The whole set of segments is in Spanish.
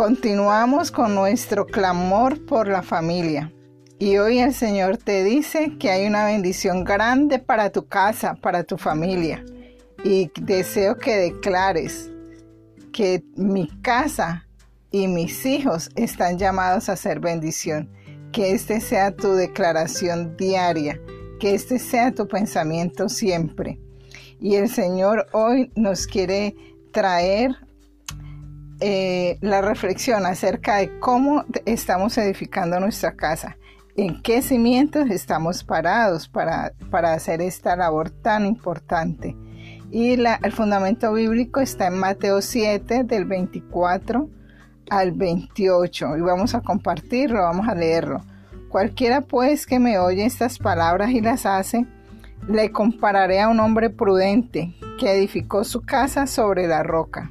Continuamos con nuestro clamor por la familia. Y hoy el Señor te dice que hay una bendición grande para tu casa, para tu familia. Y deseo que declares que mi casa y mis hijos están llamados a ser bendición. Que este sea tu declaración diaria, que este sea tu pensamiento siempre. Y el Señor hoy nos quiere traer eh, la reflexión acerca de cómo estamos edificando nuestra casa, en qué cimientos estamos parados para, para hacer esta labor tan importante. Y el fundamento bíblico está en Mateo 7 del 24 al 28 y vamos a compartirlo, vamos a leerlo. Cualquiera pues que me oye estas palabras y las hace, le compararé a un hombre prudente que edificó su casa sobre la roca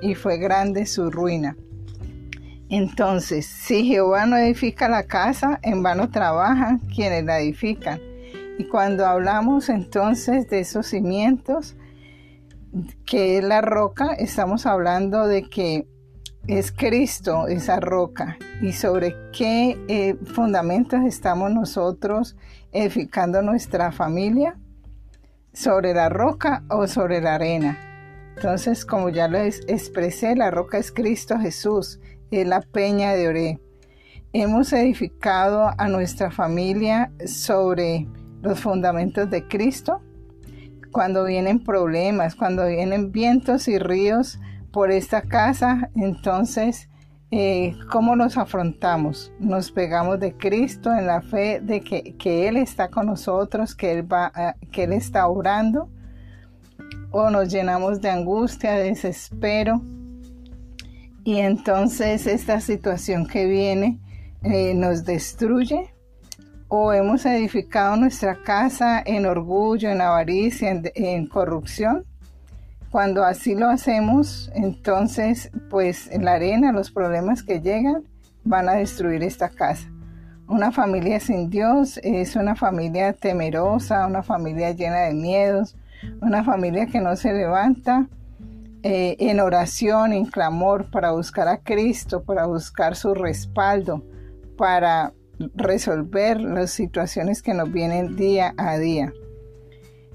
y fue grande su ruina. Entonces, si Jehová no edifica la casa, en vano trabajan quienes la edifican. Y cuando hablamos entonces de esos cimientos, que es la roca, estamos hablando de que es Cristo esa roca y sobre qué eh, fundamentos estamos nosotros edificando nuestra familia, sobre la roca o sobre la arena. Entonces, como ya lo expresé, la roca es Cristo Jesús, es la peña de Oré. Hemos edificado a nuestra familia sobre los fundamentos de Cristo. Cuando vienen problemas, cuando vienen vientos y ríos por esta casa, entonces, eh, ¿cómo nos afrontamos? Nos pegamos de Cristo en la fe de que, Él está con nosotros, que Él, va, que Él está orando o nos llenamos de angustia, de desespero. Y entonces esta situación que viene eh, nos destruye. O hemos edificado nuestra casa en orgullo, en avaricia, en, corrupción. Cuando así lo hacemos, entonces pues la arena, los problemas que llegan van a destruir esta casa. Una familia sin Dios es una familia temerosa, una familia llena de miedos, una familia que no se levanta eh, en oración, en clamor para buscar a Cristo, para buscar su respaldo, para resolver las situaciones que nos vienen día a día.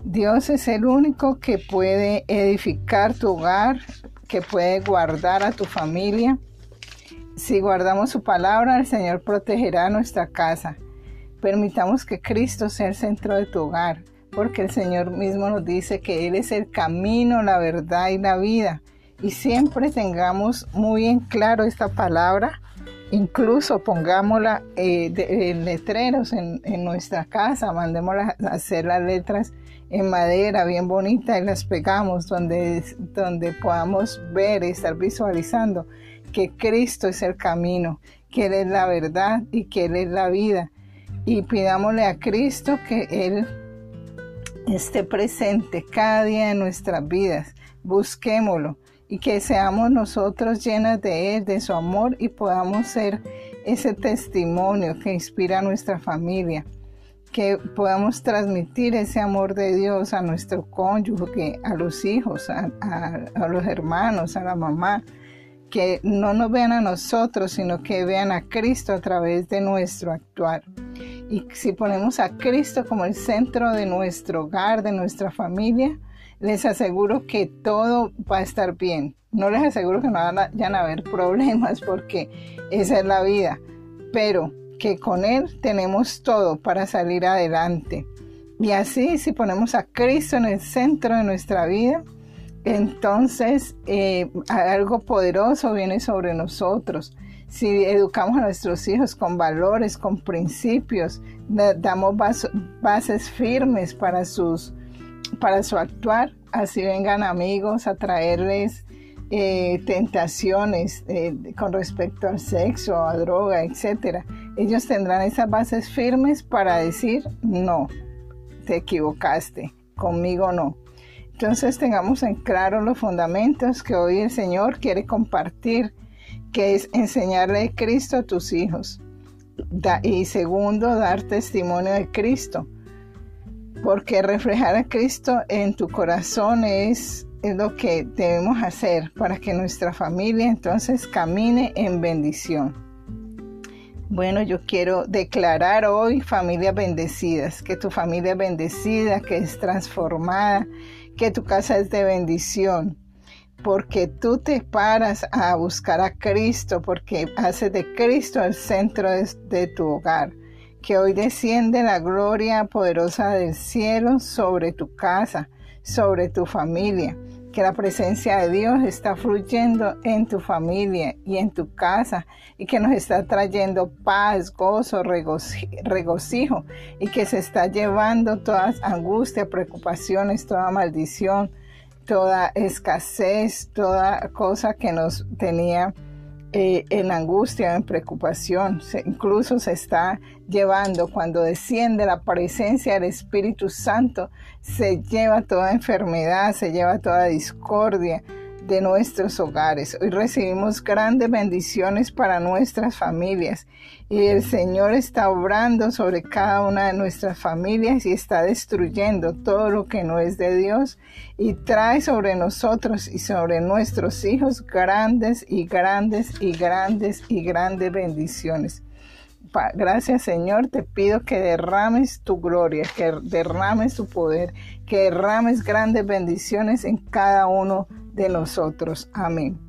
Dios es el único que puede edificar tu hogar, que puede guardar a tu familia. Si guardamos su palabra, el Señor protegerá nuestra casa. Permitamos que Cristo sea el centro de tu hogar porque el Señor mismo nos dice que Él es el camino, la verdad y la vida. Y siempre tengamos muy en claro esta palabra, incluso pongámosla eh, en letreros en, nuestra casa, mandémosla a hacer las letras en madera bien bonita y las pegamos donde, donde podamos ver y estar visualizando que Cristo es el camino, que Él es la verdad y que Él es la vida. Y pidámosle a Cristo que Él esté presente cada día de nuestras vidas. Busquémoslo y que seamos nosotros llenas de Él, de su amor y podamos ser ese testimonio que inspira a nuestra familia, que podamos transmitir ese amor de Dios a nuestro cónyuge, a los hijos, a, a los hermanos, a la mamá, que no nos vean a nosotros, sino que vean a Cristo a través de nuestro actuar. Y si ponemos a Cristo como el centro de nuestro hogar, de nuestra familia, les aseguro que todo va a estar bien. No les aseguro que no vayan a haber problemas porque esa es la vida, pero que con Él tenemos todo para salir adelante. Y así, si ponemos a Cristo en el centro de nuestra vida, entonces eh, algo poderoso viene sobre nosotros si educamos a nuestros hijos con valores, con principios, damos bases firmes para, sus, para su actuar, así vengan amigos a traerles eh, tentaciones eh, con respecto al sexo, a droga, etc. Ellos tendrán esas bases firmes para decir, no, te equivocaste, conmigo no. Entonces tengamos en claro los fundamentos que hoy el Señor quiere compartir, que es enseñarle Cristo a tus hijos. y segundo, dar testimonio de Cristo. Porque reflejar a Cristo en tu corazón es, es lo que debemos hacer para que nuestra familia entonces camine en bendición. Bueno, yo quiero declarar hoy familias bendecidas, que tu familia es bendecida, que es transformada, que tu casa es de bendición, porque tú te paras a buscar a Cristo, porque haces de Cristo el centro de, tu hogar. Que hoy desciende la gloria poderosa del cielo sobre tu casa, sobre tu familia que la presencia de Dios está fluyendo en tu familia y en tu casa y que nos está trayendo paz, gozo, regocijo y que se está llevando todas angustias, preocupaciones, toda maldición, toda escasez, toda cosa que nos tenía eh, en angustia, en preocupación. incluso se está llevando cuando desciende la presencia del Espíritu Santo, se lleva toda enfermedad, se lleva toda discordia, de nuestros hogares. Hoy recibimos grandes bendiciones para nuestras familias y el Señor está obrando sobre cada una de nuestras familias y está destruyendo todo lo que no es de Dios y trae sobre nosotros y sobre nuestros hijos grandes y grandes y grandes y grandes bendiciones. Gracias Señor, te pido que derrames tu gloria, que derrames tu poder, que derrames grandes bendiciones en cada uno de nosotros. Amén.